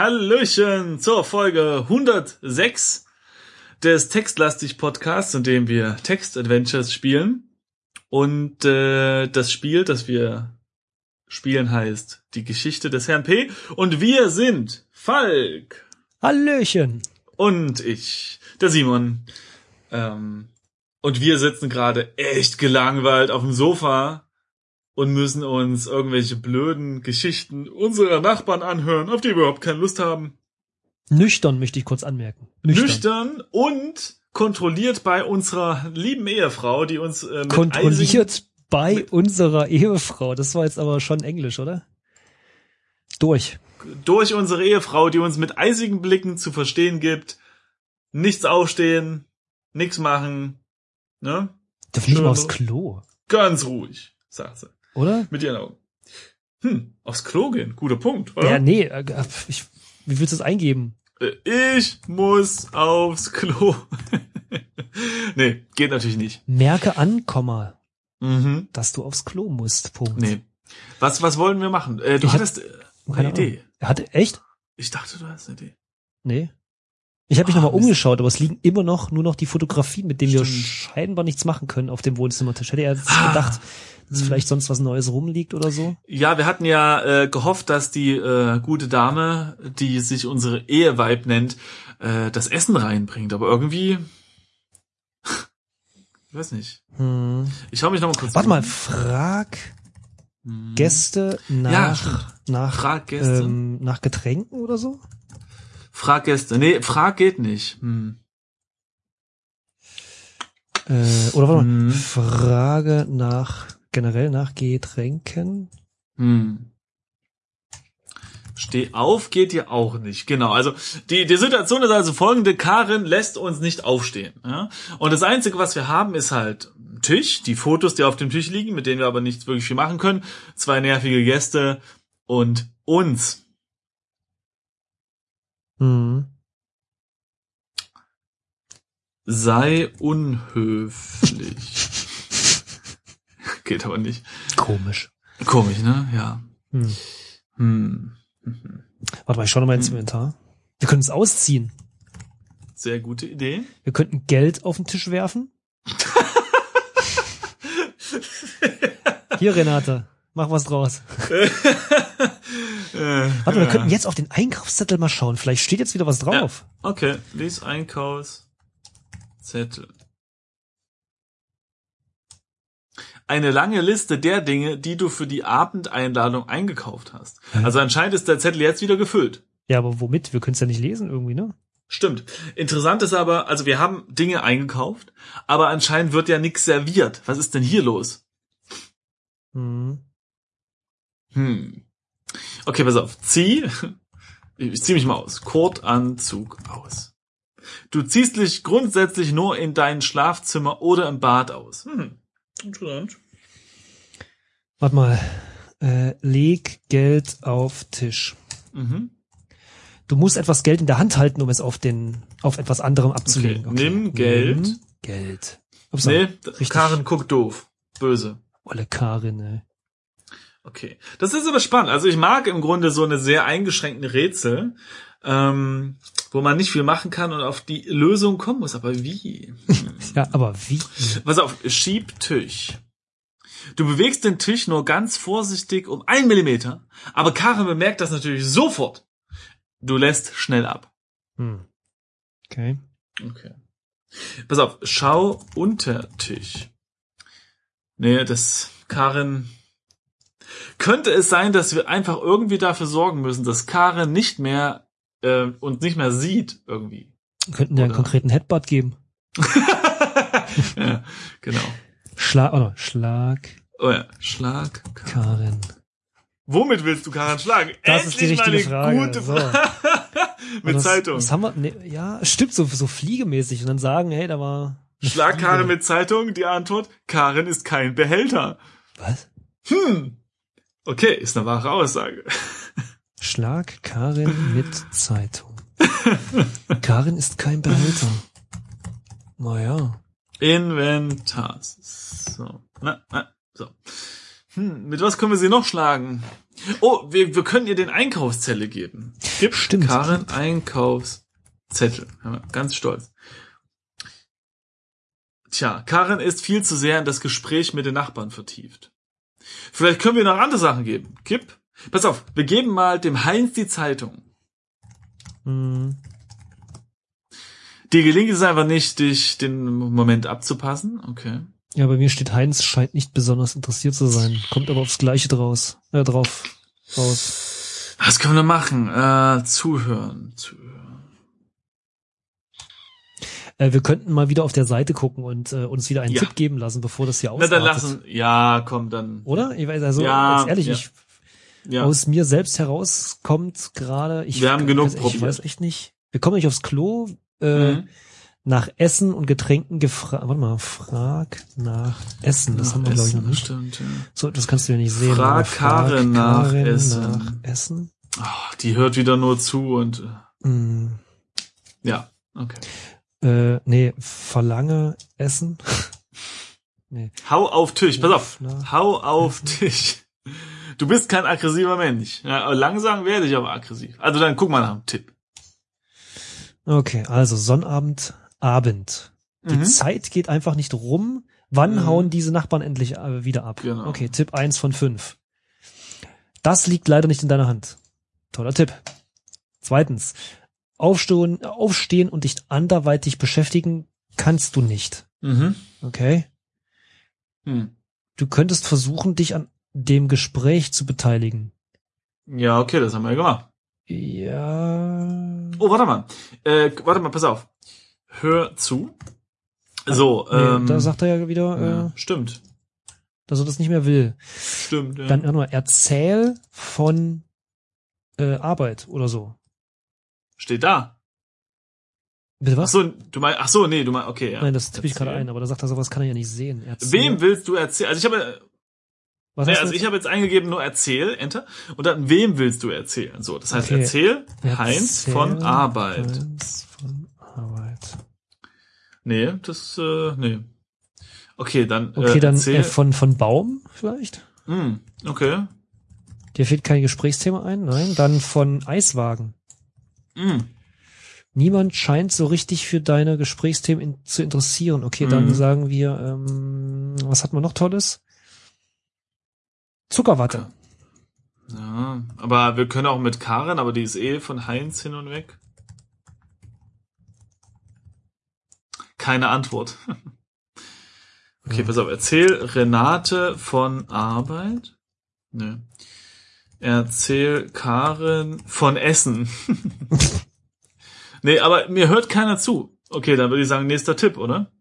Hallöchen zur Folge 106 des Textlastig Podcasts, in dem wir Text-Adventures spielen. Und äh, das Spiel, das wir spielen, heißt Die Geschichte des Herrn P. Und wir sind Falk Hallöchen. und ich, der Simon. Ähm, und wir sitzen gerade echt gelangweilt auf dem Sofa und müssen uns irgendwelche blöden Geschichten unserer Nachbarn anhören, auf die wir überhaupt keine Lust haben. Nüchtern möchte ich kurz anmerken. Nüchtern, und kontrolliert bei unserer lieben Ehefrau, die uns äh, eisigen, Kontrolliert bei unserer Ehefrau. Das war jetzt aber schon Englisch, oder? Durch. durch unsere Ehefrau, die uns mit eisigen Blicken zu verstehen gibt, nichts aufstehen, nichts machen, ne? Darf nicht Schön mal aufs. Klo, Ganz ruhig, sagt sie. Oder? Mit ihren Augen. Hm, aufs Klo gehen, guter Punkt, oder? Ja, nee. äh, Ich, wie willst du das eingeben? Äh, Ich muss aufs Klo. nee, geht natürlich nicht. Merke an, Komma, Mhm. dass du aufs Klo musst. Punkt. Nee. Was, was wollen wir machen? Äh, du Ich hattest äh, eine Keine Idee. Ahnung. Er hatte echt? Ich dachte, du hast eine Idee. Nee. Ich habe mich Ah, nochmal Mist. umgeschaut, aber es liegen immer noch nur noch die Fotografien, mit denen wir Stimmt. scheinbar nichts machen können auf dem Wohnzimmertisch. Hätte er jetzt Ah. gedacht, dass Hm. vielleicht sonst was Neues rumliegt oder so? Ja, wir hatten ja äh, gehofft, dass die äh, gute Dame, die sich unsere Eheweib nennt, äh, das Essen reinbringt. Aber irgendwie, ich weiß nicht. Hm. Ich schau mich noch mal kurz. Warte mal, frag Hm. Gäste Ja, nach, stimmt. nach, Frag Gäste. ähm, nach Getränken oder so? Frag Gäste. Nee, frag geht nicht. Hm. Äh, oder warte mal, Hm. Frage nach, generell nach Getränken? Hm. Steh auf geht ja auch nicht. Genau. Also die, die Situation ist also folgende. Karin lässt uns nicht aufstehen. Ja? Und das Einzige, was wir haben, ist halt ein Tisch, die Fotos, die auf dem Tisch liegen, mit denen wir aber nicht wirklich viel machen können, zwei nervige Gäste und uns. Hm. Sei unhöflich. Geht aber nicht. Komisch. Komisch, ne? Ja. Hm. Hm. Warte mal, ich schau noch mal ins Hm. Inventar. Wir können es ausziehen. Sehr gute Idee. Wir könnten Geld auf den Tisch werfen. Hier, Renate, mach was draus. Äh, Warte, wir ja. könnten jetzt auf den Einkaufszettel mal schauen. Vielleicht steht jetzt wieder was drauf. Okay, lies Einkaufszettel. Eine lange Liste der Dinge, die du für die Abendeinladung eingekauft hast. Also anscheinend ist der Zettel jetzt wieder gefüllt. Ja, aber womit? Wir können es ja nicht lesen irgendwie, ne? Stimmt. Interessant ist aber, also wir haben Dinge eingekauft, aber anscheinend wird ja nichts serviert. Was ist denn hier los? Hm. Hm. Okay, pass auf. Zieh. Ich zieh mich mal aus. Kurtanzug aus. Du ziehst dich grundsätzlich nur in dein Schlafzimmer oder im Bad aus. Hm. Interessant. Warte mal. Äh, leg Geld auf Tisch. Mhm. Du musst etwas Geld in der Hand halten, um es auf den, auf etwas anderem abzulegen. Okay, nimm Geld. Nimm Geld. Ups, Nee, richtig. Karen guckt doof. Böse. Olle Karin, ey. Okay. Das ist aber spannend. Also ich mag im Grunde so eine sehr eingeschränkten Rätsel, ähm, wo man nicht viel machen kann und auf die Lösung kommen muss. Aber wie? Ja, aber wie? Pass auf, schieb Tisch. Du bewegst den Tisch nur ganz vorsichtig um einen Millimeter, aber Karen bemerkt das natürlich sofort. Du lässt schnell ab. Hm. Okay. Okay. Pass auf, schau unter Tisch. Nee, das, Karin, könnte es sein, dass wir einfach irgendwie dafür sorgen müssen, dass Karin nicht mehr, äh, uns nicht mehr sieht, irgendwie. Wir könnten ja einen konkreten Headbutt geben. ja, genau. Schlag, oder Schlag Oh ja, Schlag. Karin. Womit willst du Karin schlagen? Das ist die Endlich richtige Frage. Gute So. Frage. Mit das, Zeitung. Das haben wir, ne, ja, stimmt, so, so fliegemäßig und dann sagen, hey, da war. Schlag Fliege. Karin mit Zeitung. Die Antwort, Karin ist kein Behälter. Was? Hm. Okay, ist eine wahre Aussage. Schlag Karin mit Zeitung. Karin ist kein Behälter. Naja. Inventar. So. Na, na, so. Hm, mit was können wir sie noch schlagen? Oh, wir, wir können ihr den Einkaufszelle geben. Gib Stimmt. Karin Einkaufszettel. Ganz stolz. Tja, Karin ist viel zu sehr in das Gespräch mit den Nachbarn vertieft. Vielleicht können wir noch andere Sachen geben. Gib. Pass auf, wir geben mal dem Heinz die Zeitung. Hm. Dir gelingt es einfach nicht, dich den Moment abzupassen. Okay. Ja, bei mir steht Heinz scheint nicht besonders interessiert zu sein. Kommt aber aufs Gleiche draus. Äh, drauf. Raus. Was können wir machen? Äh, zuhören. Zuhören. Äh, wir könnten mal wieder auf der Seite gucken und äh, uns wieder einen Ja. Tipp geben lassen, bevor das hier Na, dann ausartet. lassen. Ja, komm, dann. Oder? Ich weiß, also Ja, ganz ehrlich, ja. ich Ja. aus mir selbst heraus kommt gerade. Ich, Wir haben genug weiß, ich probiert. weiß echt nicht. Wir kommen nicht aufs Klo. Äh, Mhm. Nach Essen und Getränken gefragt. Warte mal, frag nach Essen. Das haben wir glaube ich noch nicht. Stimmt, ja. So, das kannst du ja nicht sehen. Frag aber Karin nach Karin Essen. nach Essen. Oh, die hört wieder nur zu und äh, Hm, ja, okay. Äh, nee, verlange Essen. nee. Hau auf Tisch, pass auf. Hau auf Tisch. Du bist kein aggressiver Mensch. Ja, langsam werde ich aber aggressiv. Also dann guck mal nach dem Tipp. Okay, also Sonnabend, Abend. Die Mhm. Zeit geht einfach nicht rum. Wann Mhm. hauen diese Nachbarn endlich äh, wieder ab? Genau. Okay, Tipp eins von fünf. Das liegt leider nicht in deiner Hand. Toller Tipp. Zweitens, aufstehen, aufstehen und dich anderweitig beschäftigen kannst du nicht. Mhm. Okay? Hm. Du könntest versuchen, dich an dem Gespräch zu beteiligen. Ja, okay, das haben wir ja gemacht. Ja. Oh, warte mal. Äh, warte mal, pass auf. Hör zu. So, Nee, ähm, da sagt er ja wieder, ja, äh, stimmt. dass er das nicht mehr will. Stimmt, ja. Dann nochmal, erzähl von äh, Arbeit oder so. Steht da. Bitte Ach was? so, du meinst, ach so, nee, du meinst, okay, ja. Nein, das tippe ich gerade ein, aber da sagt er, sowas kann er ja nicht sehen. Erzähl. Wem willst du erzählen? Also ich habe, Was du also jetzt? ich habe jetzt eingegeben nur erzähl, Enter, und dann wem willst du erzählen? So, das heißt Okay. erzähl, Heinz Erzähl von Arbeit. Heinz von Arbeit. Nee, das, äh, nee. Okay, dann, Okay, äh, dann erzähl. äh, von, von Baum vielleicht? Hm, okay. Dir fehlt kein Gesprächsthema ein? Nein. Dann von Eiswagen. Hm. Niemand scheint so richtig für deine Gesprächsthemen in, zu interessieren. Okay, dann Mhm. sagen wir, ähm, was hat man noch Tolles? Zuckerwatte. Ja, aber wir können auch mit Karen, aber die ist eh von Heinz hin und weg. Keine Antwort. Okay, pass auf, erzähl Renate von Arbeit. Nö. Erzähl Karen von Essen. nee, aber mir hört keiner zu. Okay, dann würde ich sagen, nächster Tipp, oder?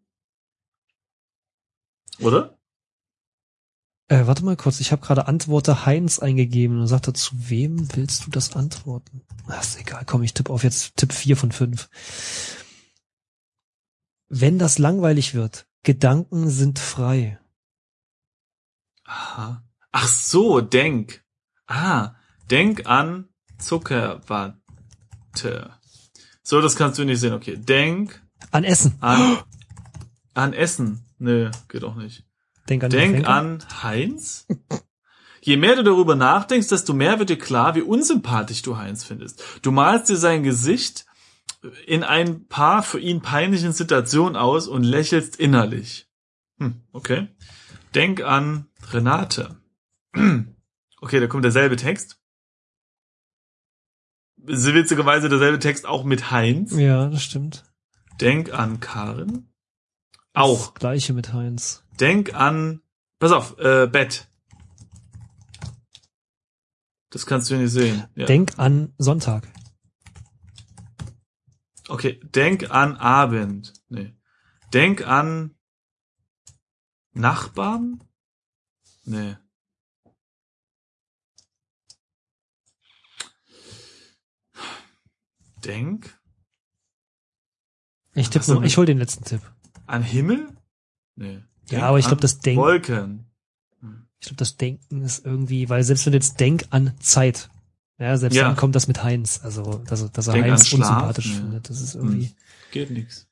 Oder? Äh, warte mal kurz, ich habe gerade Antworte Heinz eingegeben und sagt er, zu wem willst du das antworten? Ach, ist egal, komm, ich tippe auf jetzt Tipp 4 von 5. Wenn das langweilig wird, Gedanken sind frei. Aha. Ach so, denk. Ah, denk an Zuckerwatte. So, das kannst du nicht sehen. Okay, denk An Essen. an, an Essen. Nö, geht auch nicht. Denk an Denk an Heinz. Je mehr du darüber nachdenkst, desto mehr wird dir klar, wie unsympathisch du Heinz findest. Du malst dir sein Gesicht in ein paar für ihn peinlichen Situationen aus und lächelst innerlich. Hm, okay. Denk an Renate. Okay, da kommt derselbe Text. Witzigerweise derselbe Text auch mit Heinz. Ja, das stimmt. Denk an Karen. Auch. Das Gleiche mit Heinz. Denk an, pass auf, äh, Bett. Das kannst du nicht sehen. Ja. Denk an Sonntag. okay, denk an Abend. Nee. Denk an Nachbarn? Nee. Denk Ich tippe mit- ich hol den letzten Tipp. an Himmel? Nee. Ja, aber ich an glaub, das Denk- Wolken. Ich glaube, das Denken ist irgendwie, weil selbst wenn du jetzt denk an Zeit, ja, selbst Ja. dann kommt das mit Heinz. Also, dass, dass er Denk Heinz Schlaf, unsympathisch ja. findet. Das ist irgendwie. Geht nix.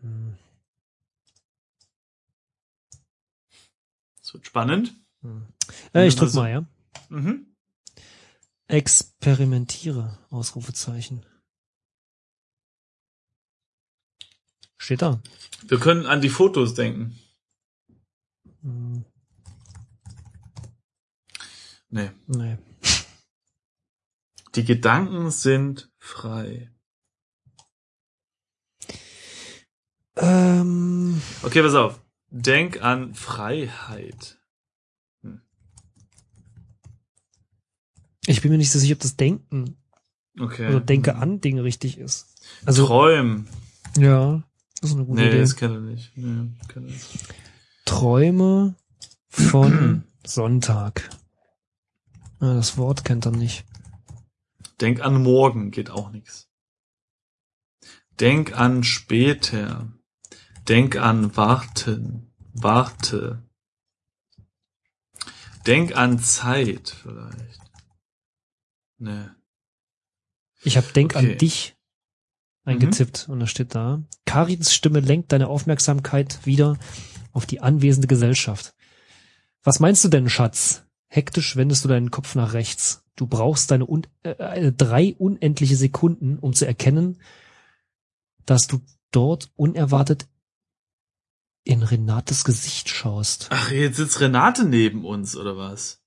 Hm. Das wird spannend. Hm. Äh, ich drück mal, ja. Mhm. Experimentiere, Ausrufezeichen. Steht da. Wir können an die Fotos denken. Hm, Nee. nee. Die Gedanken sind frei. Ähm, Okay, pass auf. Denk an Freiheit. Ich bin mir nicht so sicher, ob das Denken Okay. oder Denke an Ding richtig ist. Also, Träumen. ja, das ist eine gute Nee, Idee. das kennt er nicht. Nee, kennt er nicht. Träume von Sonntag. Ja, das Wort kennt er nicht. Denk an morgen, geht auch nix. Denk an später. Denk an warten. Warte. Denk an Zeit vielleicht. Nee. Ich habe Denk Okay. an dich eingetippt und da steht da. Karins Stimme lenkt deine Aufmerksamkeit wieder auf die anwesende Gesellschaft. Was meinst du denn, Schatz? Hektisch wendest du deinen Kopf nach rechts. Du brauchst deine un äh, äh, drei unendliche Sekunden, um zu erkennen, dass du dort unerwartet in Renates Gesicht schaust. Ach, jetzt sitzt Renate neben uns, oder was?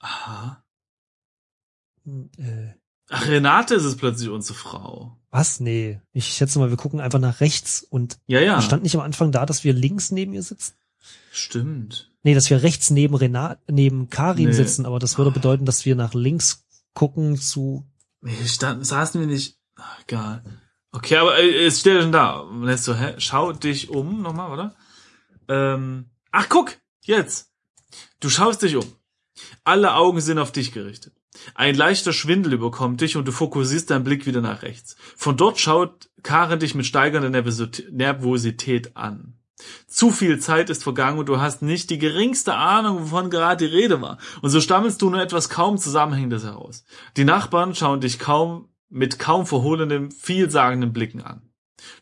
Aha. Hm, Äh, Ach, Renate ist es plötzlich unsere Frau. was? Nee. Ich schätze mal, wir gucken einfach nach rechts und Ja, ja. stand nicht am Anfang da, dass wir links neben ihr sitzen? Stimmt. Nee, dass wir rechts neben Renat, neben Karin Nee. sitzen, aber das würde bedeuten, dass wir nach links gucken zu. Nee, standen, saßen wir nicht. Ach, egal. Okay, aber äh, es steht schon da. Jetzt so, hä? Schau dich um nochmal, oder? Ähm, ach, guck! Jetzt! Du schaust dich um. Alle Augen sind auf dich gerichtet. Ein leichter Schwindel überkommt dich und du fokussierst deinen Blick wieder nach rechts. Von dort schaut Karen dich mit Nervosität- Nervosität an. Zu viel Zeit ist vergangen und du hast nicht die geringste Ahnung, wovon gerade die Rede war. Und so stammelst du nur etwas kaum Zusammenhängendes heraus. Die Nachbarn schauen dich kaum mit kaum verhohlenen, vielsagenden Blicken an.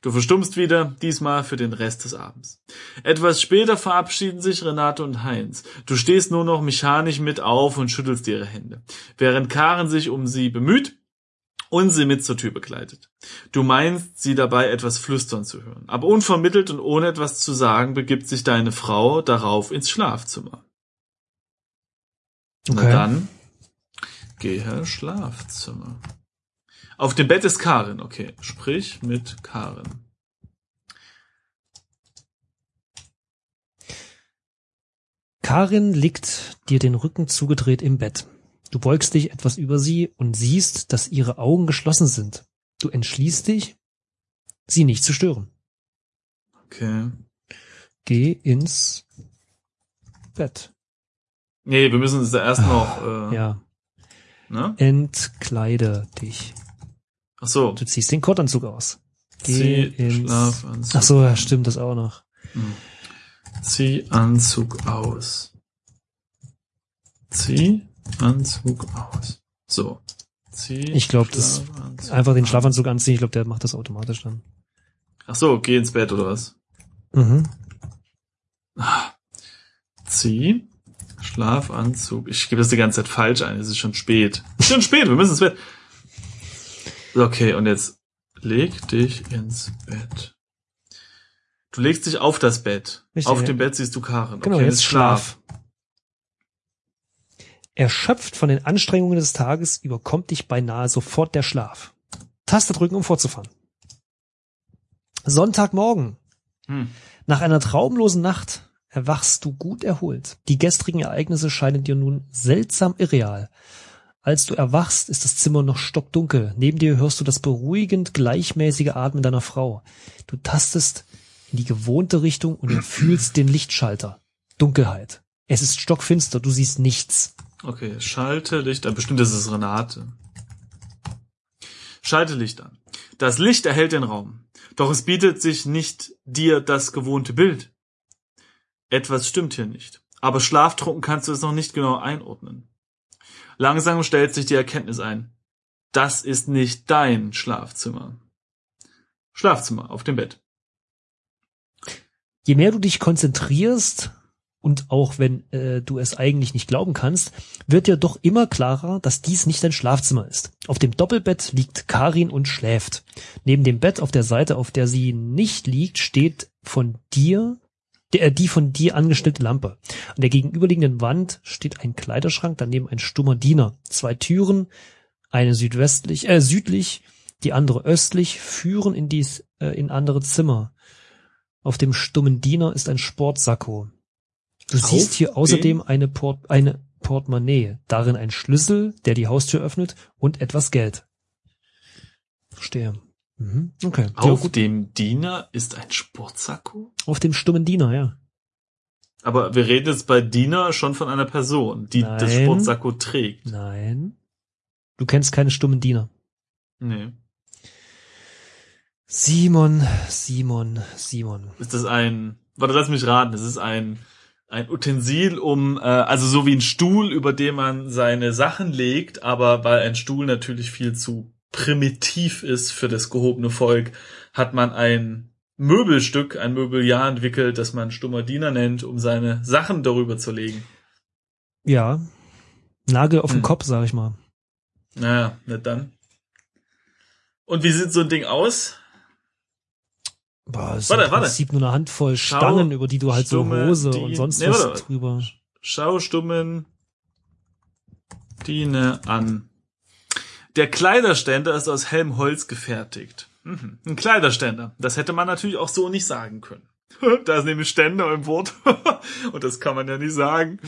Du verstummst wieder, diesmal für den Rest des Abends. Etwas später verabschieden sich Renate und Heinz. Du stehst nur noch mechanisch mit auf und schüttelst ihre Hände, während Karen sich um sie bemüht und sie mit zur Tür begleitet. Du meinst, sie dabei etwas flüstern zu hören, aber unvermittelt und ohne etwas zu sagen, begibt sich deine Frau darauf ins Schlafzimmer. Na dann, gehe Schlafzimmer. Auf dem Bett ist Karin, okay. Sprich mit Karin. Karin liegt dir den Rücken zugedreht im Bett. Du beugst dich etwas über sie und siehst, dass ihre Augen geschlossen sind. Du entschließt dich, sie nicht zu stören. Okay. Geh ins Bett. Nee, wir müssen uns da erst noch, äh, Ja. ne? Entkleide dich. Ach so. Du ziehst den Kottanzug aus. Geh Zieh ins. Schlafanzug. Ach so, ja, stimmt das auch noch. Hm. Zieh Anzug aus. Zieh Anzug aus. So. Zieh Ich glaub, das- Einfach den. Schlafanzug anziehen. Ich glaube, der macht das automatisch dann. Ach so, geh ins Bett oder was? Mhm. Zieh Schlafanzug. Ich gebe das die ganze Zeit falsch ein. Es ist schon spät. Es ist schon spät. Wir müssen ins Bett. Okay, und jetzt leg dich ins Bett. Du legst dich auf das Bett. Richtig, auf ja. dem Bett siehst du Karen. Genau, okay, jetzt Schlaf. Erschöpft von den Anstrengungen des Tages überkommt dich beinahe sofort der Schlaf. Taste drücken, um fortzufahren. Sonntagmorgen. Hm. Nach einer traumlosen Nacht erwachst du gut erholt. Die gestrigen Ereignisse scheinen dir nun seltsam irreal. Als du erwachst, ist das Zimmer noch stockdunkel. Neben dir hörst du das beruhigend gleichmäßige Atmen deiner Frau. Du tastest in die gewohnte Richtung und fühlst den Lichtschalter. Dunkelheit. Es ist stockfinster, du siehst nichts. Okay, schalte Licht an. Bestimmt ist es Renate. Schalte Licht an. Das Licht erhält den Raum. Doch es bietet sich nicht dir das gewohnte Bild. Etwas stimmt hier nicht. Aber schlaftrunken kannst du es noch nicht genau einordnen. Langsam stellt sich die Erkenntnis ein. Das ist nicht dein Schlafzimmer. Schlafzimmer auf dem Bett. Je mehr du dich konzentrierst, und auch wenn äh, du es eigentlich nicht glauben kannst, wird dir doch immer klarer, dass dies nicht dein Schlafzimmer ist. Auf dem Doppelbett liegt Karin und schläft. Neben dem Bett auf der Seite, auf der sie nicht liegt, steht von dir der, die von dir angestellte Lampe. An der gegenüberliegenden Wand steht ein Kleiderschrank, daneben ein stummer Diener. Zwei Türen, eine südwestlich, äh, südlich, die andere östlich, führen in dies, äh, in andere Zimmer. Auf dem stummen Diener ist ein Sportsacko. Du Auf siehst hier außerdem dem- eine, Port eine Portemonnaie, darin ein Schlüssel, der die Haustür öffnet und etwas Geld. Verstehe. Mhm. Okay. Ja, Auf gut. dem Diener ist ein Sportsacko? Auf dem stummen Diener, ja. Aber wir reden jetzt bei Diener schon von einer Person, die das Nein. Sportsacko trägt. Nein. Du kennst keine stummen Diener. Nee. Simon, Simon, Simon. Ist das ein, warte, lass mich raten, es ist ein, ein Utensil, um, äh, also so wie ein Stuhl, über den man seine Sachen legt, aber weil ein Stuhl natürlich viel zu primitiv ist für das gehobene Volk, hat man ein Möbelstück, ein Möbeljahr entwickelt, das man stummer Diener nennt, um seine Sachen darüber zu legen. Ja. Nagel auf den Hm. Kopf, sag ich mal. Naja, nicht dann. Und wie sieht so ein Ding aus? Boah, ist Warte, im warte. Prinzip nur eine Handvoll Schau, Stangen, über die du halt so Hose die- und sonst Nee, was warte. drüber. Schau stummen Diene an. Der Kleiderständer ist aus hellem Holz gefertigt. Mhm. Ein Kleiderständer. Das hätte man natürlich auch so nicht sagen können. Da ist nämlich Ständer im Wort. Und das kann man ja nicht sagen.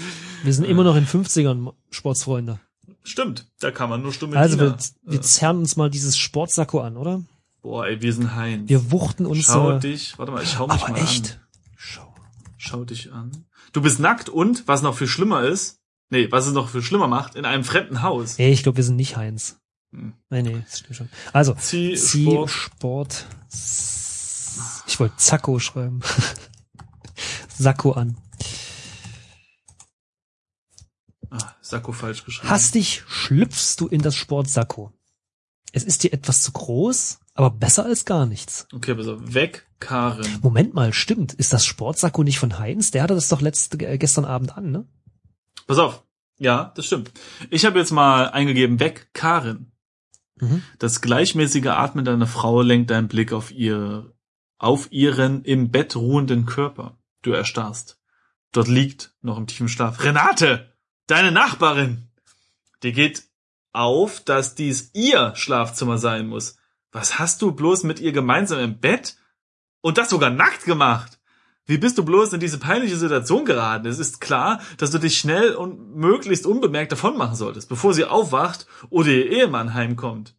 Wir sind immer noch in 50ern, Sportsfreunde. Stimmt, da kann man nur stumme Also wir, wir zerren uns mal dieses Sportsacko an, oder? Boah, ey, wir sind Heinz. Wir wuchten uns Schau äh, dich, warte mal, ich schau mich aber mal echt. an. Schau. Schau dich an. Du bist nackt und, was noch viel schlimmer ist, nee, was es noch viel schlimmer macht, in einem fremden Haus. Ey, ich glaube, wir sind nicht Heinz. Hm. Nee, nee, das stimmt schon. Also, Zieh, Sport. Sport. Ich wollte Zacko schreiben. Sakko an. Ah, Sakko falsch geschrieben. Hastig schlüpfst du in das Sportsakko. Es ist dir etwas zu groß, aber besser als gar nichts. Okay, pass auf. Weg, Karin. Moment mal, stimmt. Ist das Sportsakko nicht von Heinz? Der hatte das doch letzte, äh, gestern Abend an, ne? Pass auf. Ja, das stimmt. Ich habe jetzt mal eingegeben, weg, Karin. Mhm. Das gleichmäßige Atmen deiner Frau lenkt deinen Blick auf ihr, auf ihren im Bett ruhenden Körper. Du erstarrst. Dort liegt, noch im tiefen Schlaf, Renate! Deine Nachbarin! Dir geht auf, dass dies ihr Schlafzimmer sein muss. Was hast du bloß mit ihr gemeinsam im Bett? Und das sogar nackt gemacht? Wie bist du bloß in diese peinliche Situation geraten? Es ist klar, dass du dich schnell und möglichst unbemerkt davon machen solltest, bevor sie aufwacht oder ihr Ehemann heimkommt.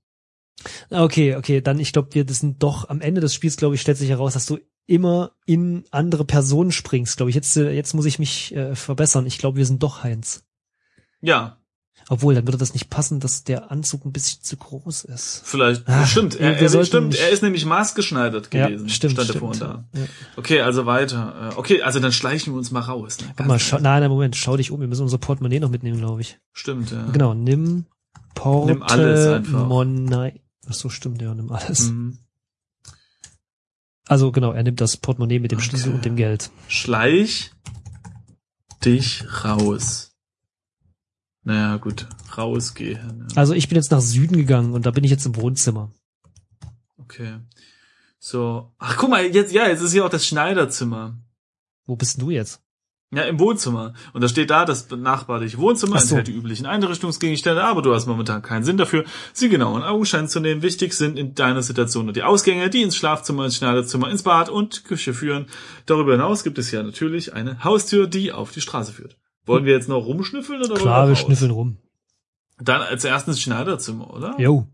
Okay, okay, dann ich glaube, wir das sind doch am Ende des Spiels, glaube ich, stellt sich heraus, dass du immer in andere Personen springst, glaube ich. Jetzt äh, jetzt muss ich mich äh, verbessern. Ich glaube, wir sind doch Heinz. Ja, Obwohl, dann würde das nicht passen, dass der Anzug ein bisschen zu groß ist. vielleicht. Ach, stimmt, er, er, stimmt, er ist nämlich maßgeschneidert gewesen. Ja, stimmt, stand stimmt. vorhin da. Ja. Okay, also weiter. Äh, Okay, also dann schleichen wir uns mal raus. Ne? Mal, schau, nein, nein, Moment, schau dich um. Wir müssen unser Portemonnaie noch mitnehmen, glaube ich. Stimmt, ja. Genau, nimm Nimm alles einfach. Portemonnaie. Ach so, stimmt, ja, nimm alles. Mhm. Also genau, er nimmt das Portemonnaie mit dem Okay. Schlüssel und dem Geld. Schleich dich raus. Naja, gut. Rausgehen. Ja. Also ich bin jetzt nach Süden gegangen und da bin ich jetzt im Wohnzimmer. Okay. So. Ach, guck mal, jetzt, ja, jetzt ist hier auch das Schneiderzimmer. Wo bist du jetzt? Ja, im Wohnzimmer. Und da steht da, das benachbarte Wohnzimmer so. enthält die üblichen Einrichtungsgegenstände, aber du hast momentan keinen Sinn dafür, sie genau in Augenschein zu nehmen. Wichtig sind in deiner Situation nur die Ausgänge, die ins Schlafzimmer, ins Schneiderzimmer, ins Bad und Küche führen. Darüber hinaus gibt es ja natürlich eine Haustür, die auf die Straße führt. Wollen wir jetzt noch rumschnüffeln oder Klar, wir raus? schnüffeln rum. Dann als erstes Schneiderzimmer, oder? Jo.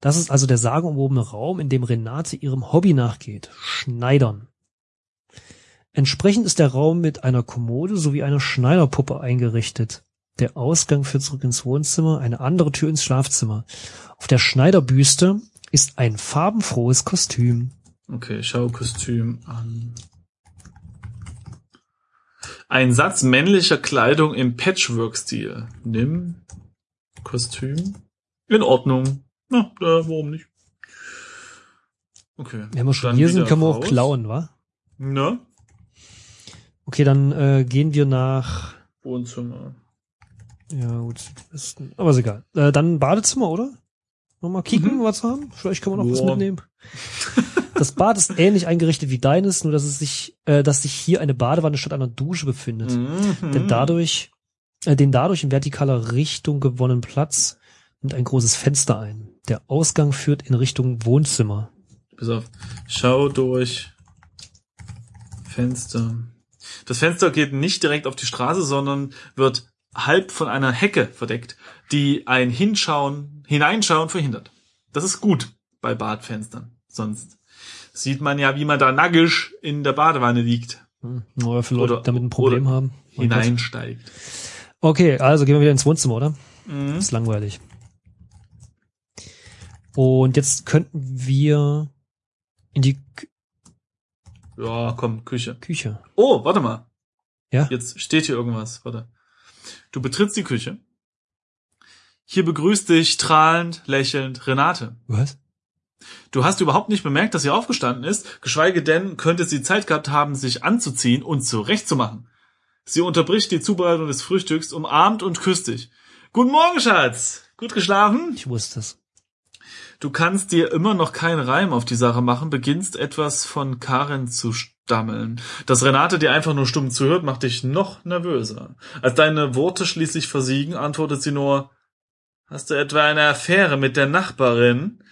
Das ist also der sagenumwobene Raum, in dem Renate ihrem Hobby nachgeht. Schneidern. Entsprechend ist der Raum mit einer Kommode sowie einer Schneiderpuppe eingerichtet. Der Ausgang führt zurück ins Wohnzimmer, eine andere Tür ins Schlafzimmer. Auf der Schneiderbüste ist ein farbenfrohes Kostüm. Okay, schau Kostüm an. Ein Satz männlicher Kleidung im Patchwork-Stil. Nimm Kostüm. In Ordnung. Na, äh, warum nicht? Okay. Wenn wir schon Dann hier sind, können wir auch raus. klauen, wa? Ne? Okay, dann äh, gehen wir nach. Wohnzimmer. Ja, gut. Ist, aber ist egal. Äh, dann Badezimmer, oder? Nochmal kicken, Mhm. was haben? Vielleicht können wir noch was Ja. mitnehmen. Das Bad ist ähnlich eingerichtet wie deines, nur dass es sich, äh, dass sich hier eine Badewanne statt einer Dusche befindet. Mhm. Denn dadurch, äh, den dadurch in vertikaler Richtung gewonnenen Platz nimmt ein großes Fenster ein. Der Ausgang führt in Richtung Wohnzimmer. Pass auf. Schau durch Fenster. Das Fenster geht nicht direkt auf die Straße, sondern wird halb von einer Hecke verdeckt, die ein Hinschauen, Hineinschauen verhindert. Das ist gut bei Badfenstern. Sonst sieht man ja, wie man da nackig in der Badewanne liegt, Hm. Oder für Leute, die damit ein Problem haben. Hineinsteigt. Okay, also gehen wir wieder ins Wohnzimmer, oder? Mhm. ist langweilig. Und jetzt könnten wir in die Kü Ja, komm, Küche. Küche. Oh, warte mal. Ja? Jetzt steht hier irgendwas. Warte. Du betrittst die Küche. Hier begrüßt dich strahlend, lächelnd Renate. Was? Du hast überhaupt nicht bemerkt, dass sie aufgestanden ist, geschweige denn könnte sie Zeit gehabt haben, sich anzuziehen und zurechtzumachen. Sie unterbricht die Zubereitung des Frühstücks, umarmt und küsst dich. Guten Morgen, Schatz. Gut geschlafen? Ich wusste es. Du kannst dir immer noch keinen Reim auf die Sache machen, beginnst etwas von Karen zu stammeln. Dass Renate dir einfach nur stumm zuhört, macht dich noch nervöser. Als deine Worte schließlich versiegen, antwortet sie nur, hast du etwa eine Affäre mit der Nachbarin?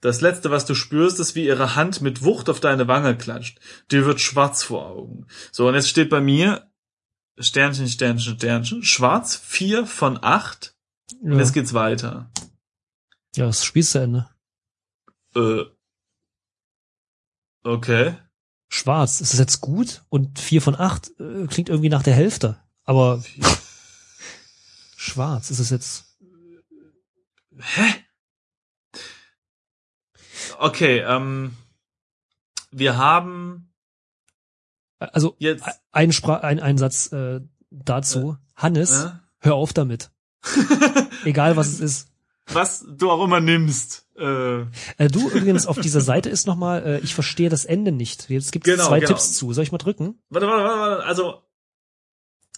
Das letzte, was du spürst, ist, wie ihre Hand mit Wucht auf deine Wange klatscht. Dir wird schwarz vor Augen. So, und jetzt steht bei mir Sternchen, Sternchen, Sternchen, schwarz, vier von acht. Und Ja, jetzt geht's weiter. ja das Spiel ist zu Ende. Äh. Okay. Schwarz. Ist das jetzt gut? Und vier von acht äh, klingt irgendwie nach der Hälfte. Aber schwarz. Ist es jetzt. Hä? Okay, ähm. Wir haben Also jetzt. ein, Spra ein, ein Satz äh, dazu. Hannes, Äh? hör auf damit. Egal was es ist. Was du auch immer nimmst. Äh, Äh, du übrigens auf dieser Seite ist nochmal, äh, ich verstehe das Ende nicht. Jetzt gibt es Genau, zwei genau. Tipps zu. Soll ich mal drücken? warte, warte, warte, warte. Also,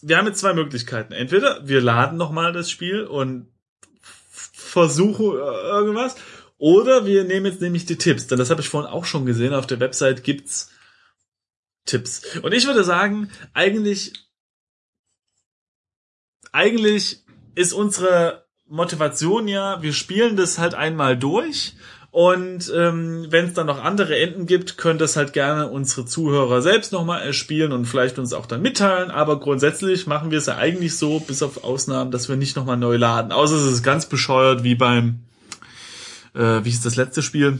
wir haben jetzt zwei Möglichkeiten. Entweder wir laden nochmal das Spiel und versuchen äh, irgendwas. Oder wir nehmen jetzt nämlich die Tipps. Denn das habe ich vorhin auch schon gesehen. Auf der Website gibt's Tipps. Und ich würde sagen, eigentlich, eigentlich ist unsere Motivation ja, wir spielen das halt einmal durch und ähm, wenn es dann noch andere Enden gibt, können das halt gerne unsere Zuhörer selbst nochmal erspielen und vielleicht uns auch dann mitteilen, aber grundsätzlich machen wir es ja eigentlich so, bis auf Ausnahmen, dass wir nicht nochmal neu laden. Außer es ist ganz bescheuert wie beim, äh, wie ist das letzte Spiel,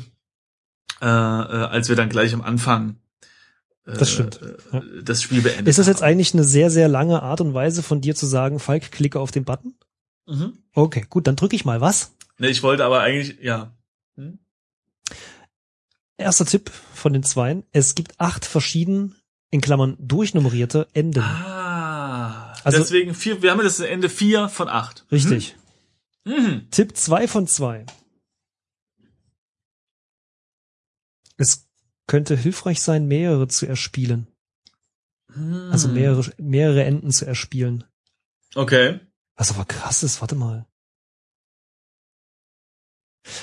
äh, äh, als wir dann gleich am Anfang äh, Das stimmt. äh, das Spiel beendet Ist das jetzt eigentlich eine sehr, sehr lange Art und Weise von dir zu sagen, Falk, klicke auf den Button? Mhm. Okay, gut, dann drücke ich mal was. Ne, ich wollte aber eigentlich, ja. Hm? Erster Tipp von den Zweien. Es gibt acht verschieden, in Klammern durchnummerierte Enden. Ah, Also- deswegen vier, wir haben das Ende vier von acht. Richtig. Mhm. Tipp zwei von zwei. Es könnte hilfreich sein, mehrere zu erspielen. Mhm. Also mehrere, mehrere Enden zu erspielen. Okay. Was aber krass ist, warte mal.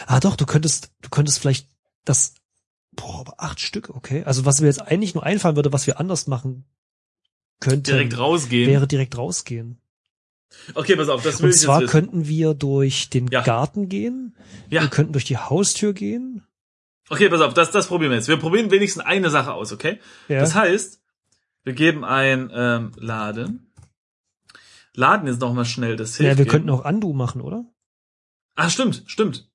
Ah doch, du könntest, du könntest vielleicht das, boah, aber acht Stück, okay. Also was mir jetzt eigentlich nur einfallen würde, was wir anders machen könnten, Direkt rausgehen. wäre direkt rausgehen. okay, pass auf, das will Und ich zwar jetzt wissen. könnten wir durch den Ja. Garten gehen, Ja. wir könnten durch die Haustür gehen. Okay, pass auf, das, das probieren wir jetzt. Wir probieren wenigstens eine Sache aus, okay? Ja. Das heißt, wir geben ein ähm, Laden. Laden jetzt noch mal schnell das Hilfe. ja, wir könnten auch Undo machen, oder? Ah, stimmt, stimmt.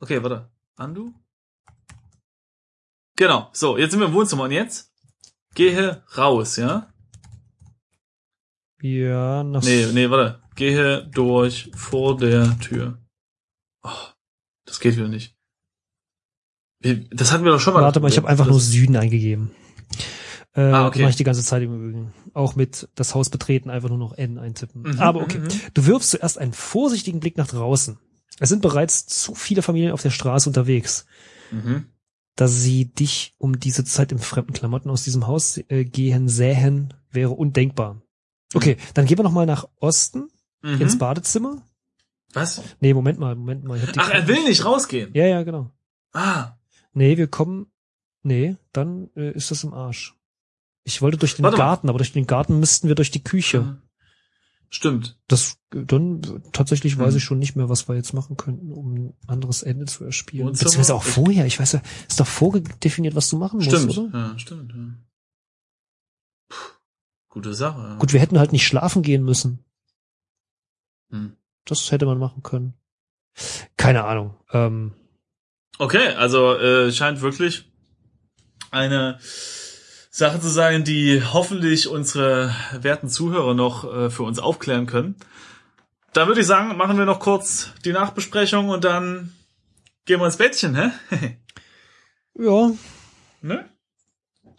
Okay, warte. Undo? Genau. So, jetzt sind wir im Wohnzimmer und jetzt gehe raus, ja? Ja, nach Nee, nee, warte. Gehe durch vor der Tür. Oh, das geht wieder nicht. Das hatten wir doch schon mal. Warte mal, ich habe einfach nur Süden eingegeben. Äh, Ah, okay. Mache ich die ganze Zeit im Übrigen. Auch mit das Haus betreten einfach nur noch N eintippen. Mhm, Aber okay. mhm, mhm. Du wirfst zuerst einen vorsichtigen Blick nach draußen. Es sind bereits zu viele Familien auf der Straße unterwegs. Mhm. dass sie dich um diese Zeit im fremden Klamotten aus diesem Haus äh, gehen sähen, wäre undenkbar. Okay, dann gehen wir noch mal nach Osten Mhm. ins Badezimmer. Was? Nee, Moment mal, Moment mal. Ach, er will nicht rausgehen. Ja, ja, genau. Ah, Nee, wir kommen. Nee, dann äh, ist das im Arsch. Ich wollte durch den Warte mal. Garten, aber durch den Garten müssten wir durch die Küche. stimmt. Das dann tatsächlich weiß Hm. ich schon nicht mehr, was wir jetzt machen könnten, um ein anderes Ende zu erspielen. Wohnzimmer? Beziehungsweise auch vorher. Ich weiß ja, ist doch vorgedefiniert, was du machen musst, Stimmt. oder? Ja, stimmt. Ja. Puh, gute Sache. Ja. Gut, wir hätten halt nicht schlafen gehen müssen. Hm. Das hätte man machen können. Keine Ahnung. Ähm, Okay, also äh, scheint wirklich eine Sache zu sein, die hoffentlich unsere werten Zuhörer noch äh, für uns aufklären können. Dann würde ich sagen, machen wir noch kurz die Nachbesprechung und dann gehen wir ins Bettchen, hä? ja, ne?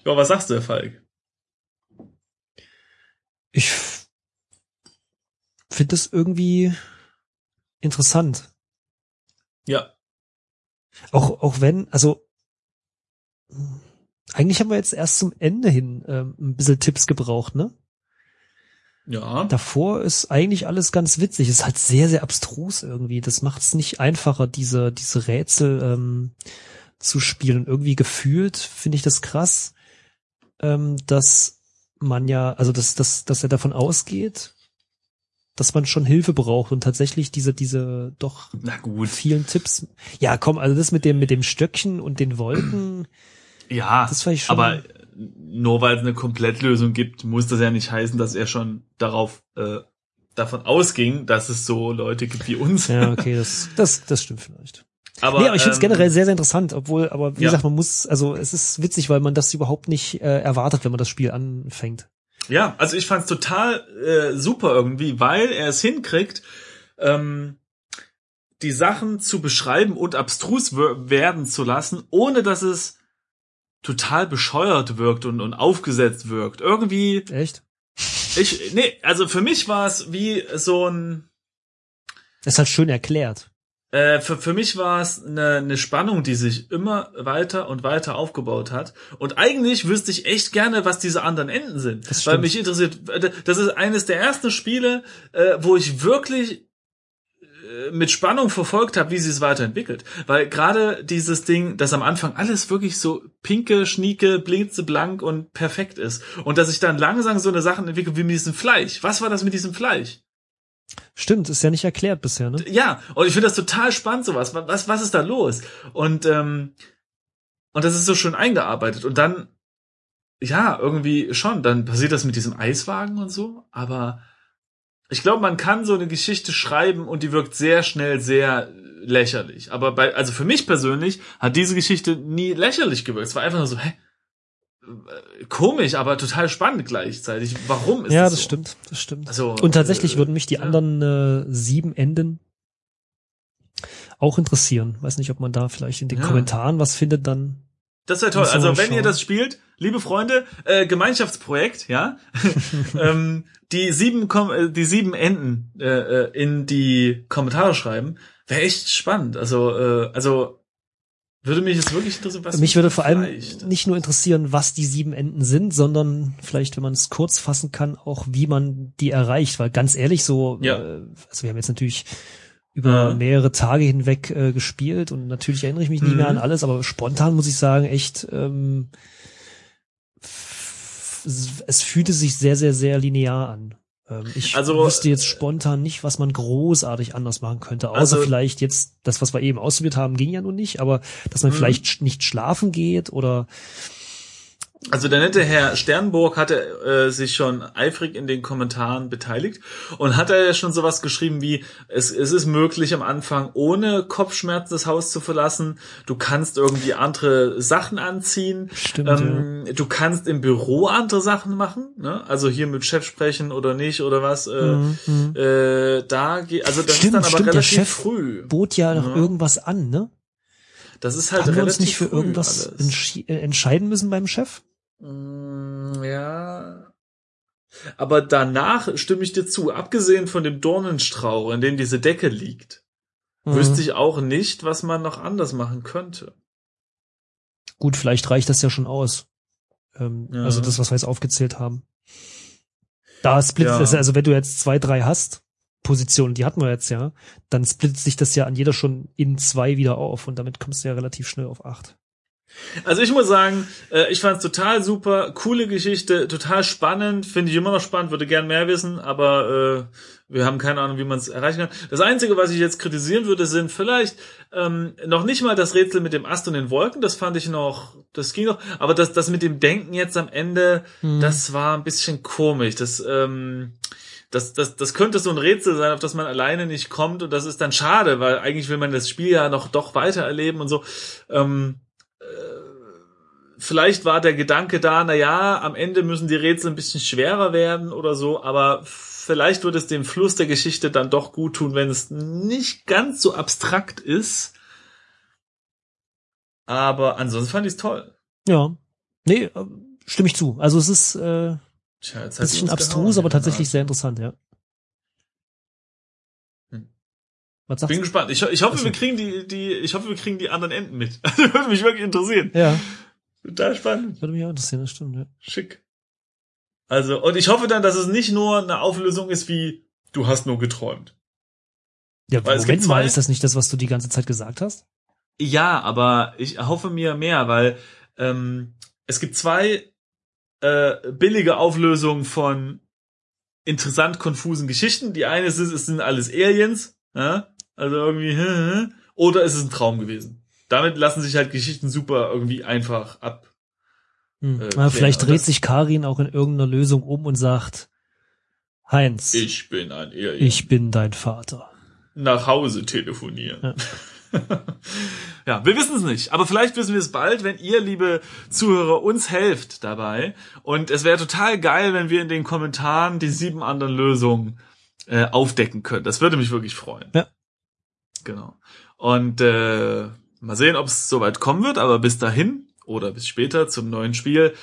Ja, was sagst du, Falk? ich finde das irgendwie interessant. Ja. Auch, auch wenn, also eigentlich haben wir jetzt erst zum Ende hin ähm, ein bisschen Tipps gebraucht, ne? Ja. Davor ist eigentlich alles ganz witzig. Ist halt sehr, sehr abstrus irgendwie. Das macht es nicht einfacher, diese, diese Rätsel ähm, zu spielen. Und irgendwie gefühlt finde ich das krass, ähm, dass man ja, also dass, dass, dass er davon ausgeht, dass man schon Hilfe braucht und tatsächlich diese, diese doch Na gut. vielen Tipps. Ja, komm, also das mit dem, mit dem Stöckchen und den Wolken, Ja, das war ich schon. aber nur weil es eine Komplettlösung gibt, muss das ja nicht heißen, dass er schon darauf äh, davon ausging, dass es so Leute gibt wie uns. ja, okay, das, das, das stimmt vielleicht. Aber, nee, aber ich finde es ähm, generell sehr, sehr interessant, obwohl, aber wie ja. gesagt, man muss, also es ist witzig, weil man das überhaupt nicht äh, erwartet, wenn man das Spiel anfängt. Ja, also ich fand's total äh, super irgendwie, weil er es hinkriegt, ähm, die Sachen zu beschreiben und abstrus wer- werden zu lassen, ohne dass es total bescheuert wirkt und, und aufgesetzt wirkt. Irgendwie, Echt? ich, nee, also für mich war es wie so ein, Das ist halt schön erklärt. Äh, für, für mich war es eine, eine Spannung, die sich immer weiter und weiter aufgebaut hat. Und eigentlich wüsste ich echt gerne, was diese anderen Enden sind. Das weil mich interessiert, das ist eines der ersten Spiele, äh, wo ich wirklich äh, mit Spannung verfolgt habe, wie sie es weiterentwickelt. Weil gerade dieses Ding, dass am Anfang alles wirklich so pinke, schnieke, blitzeblank und perfekt ist. Und dass sich dann langsam so eine Sachen entwickelt wie mit diesem Fleisch. Was war das mit diesem Fleisch? Stimmt, ist ja nicht erklärt bisher, ne? Ja, und ich finde das total spannend, sowas. Was, was ist da los? Und, ähm, und das ist so schön eingearbeitet. Und dann, ja, irgendwie schon, dann passiert das mit diesem Eiswagen und so, aber ich glaube, man kann so eine Geschichte schreiben und die wirkt sehr schnell sehr lächerlich. Aber bei, also für mich persönlich hat diese Geschichte nie lächerlich gewirkt. Es war einfach nur so, hä? Äh, Komisch, aber total spannend gleichzeitig. Warum ist ja, das das so? stimmt, das stimmt. Also, Und tatsächlich äh, würden mich die ja. anderen äh, sieben Enden auch interessieren. Weiß nicht, ob man da vielleicht in den Ja. Kommentaren was findet, dann. Das wäre toll. Also wenn ihr das spielt, liebe Freunde, äh, Gemeinschaftsprojekt, ja, ähm, die sieben Kom äh, die sieben Enden äh, äh, in die Kommentare schreiben, wäre echt spannend. Also äh, also würde mich jetzt wirklich interessieren, was Mich würde vor allem nicht nur interessieren, was die sieben Enden sind, sondern vielleicht, wenn man es kurz fassen kann, auch wie man die erreicht. Weil ganz ehrlich, so, Ja. äh, also wir haben jetzt natürlich über Ja. mehrere Tage hinweg äh, gespielt und natürlich erinnere ich mich nicht Mhm. mehr an alles, aber spontan muss ich sagen, echt, ähm, es fühlte sich sehr, sehr, sehr linear an. Ähm, ich Also, wüsste jetzt spontan nicht, was man großartig anders machen könnte, außer Also- vielleicht jetzt das, was wir eben ausprobiert haben, ging ja nun nicht, aber dass man Mhm. vielleicht nicht schlafen geht oder Also der nette Herr Sternburg hatte äh, sich schon eifrig in den Kommentaren beteiligt und hat er ja schon sowas geschrieben wie, es, es ist möglich am Anfang ohne Kopfschmerzen das Haus zu verlassen, du kannst irgendwie andere Sachen anziehen, Stimmt, ähm, du kannst im Büro andere Sachen machen, ne? also hier mit Chef sprechen oder nicht oder was, äh, Mhm, mhm. äh, da geht, also das Stimmt, ist dann aber stimmt, der relativ Chef früh. bot ja noch Ja. irgendwas an, ne? Das ist halt Haben wir relativ uns nicht für irgendwas alles. äh, entscheiden müssen beim Chef? Mm, Ja. Aber danach stimme ich dir zu. Abgesehen von dem Dornenstrauch, in dem diese Decke liegt, Mhm. wüsste ich auch nicht, was man noch anders machen könnte. Gut, vielleicht reicht das ja schon aus. Ähm, Ja. Also das, was wir jetzt aufgezählt haben. Da splittet Ja. das, also wenn du jetzt zwei, drei hast, Positionen, die hatten wir jetzt ja, dann splittet sich das ja an jeder schon in zwei wieder auf und damit kommst du ja relativ schnell auf acht. Also ich muss sagen, äh, ich fand es total super, coole Geschichte, total spannend, finde ich immer noch spannend, würde gern mehr wissen, aber äh, wir haben keine Ahnung, wie man es erreichen kann. Das Einzige, was ich jetzt kritisieren würde, sind vielleicht ähm, noch nicht mal das Rätsel mit dem Ast und den Wolken, das fand ich noch, das ging noch, aber das, das mit dem Denken jetzt am Ende, Mhm. das war ein bisschen komisch. Das, ähm, das, das, das könnte so ein Rätsel sein, auf das man alleine nicht kommt und das ist dann schade, weil eigentlich will man das Spiel ja noch doch weiter erleben und so. Ähm, vielleicht war der Gedanke da, na ja, am Ende müssen die Rätsel ein bisschen schwerer werden oder so, aber vielleicht wird es dem Fluss der Geschichte dann doch gut tun, wenn es nicht ganz so abstrakt ist. Aber ansonsten fand ich es toll. Ja. Nee, äh, stimme ich zu. Also es ist äh, Tja, sie bisschen abstrus, aber tatsächlich sehr interessant, ja. Hm. Was sagst Bin gespannt. Ich, ich hoffe, Achso. wir kriegen die, die, ich hoffe, wir kriegen die anderen Enden mit. Das würde mich wirklich interessieren. Ja, Total spannend. würde mich auch interessieren, das stimmt, ja. Schick. Also, und ich hoffe dann, dass es nicht nur eine Auflösung ist wie, du hast nur geträumt. Ja, Weil Moment mal, ist das nicht das, was du die ganze Zeit gesagt hast? Ja, aber ich hoffe mir mehr, weil ähm, es gibt zwei äh, billige Auflösungen von interessant konfusen Geschichten. Die eine ist, es sind alles Aliens, ja? also irgendwie, oder ist es ein Traum gewesen. Damit lassen sich halt Geschichten super irgendwie einfach ab. Hm. Äh, vielleicht dreht sich Karin auch in irgendeiner Lösung um und sagt, Heinz, ich, Ich bin ein Alien. bin dein Vater. nach Hause telefonieren. Ja. Ja, wir wissen es nicht, aber vielleicht wissen wir es bald, wenn ihr, liebe Zuhörer, uns helft dabei. Und es wäre total geil, wenn wir in den Kommentaren die sieben anderen Lösungen äh, aufdecken können. Das würde mich wirklich freuen. Ja. Genau. Und äh, mal sehen, ob es soweit kommen wird, aber bis dahin oder bis später zum neuen Spiel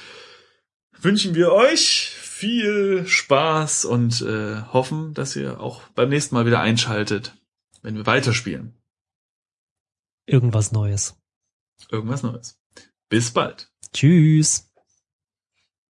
wünschen wir euch viel Spaß und äh, hoffen, dass ihr auch beim nächsten Mal wieder einschaltet, wenn wir weiterspielen. Irgendwas Neues. Irgendwas Neues. Bis bald. Tschüss.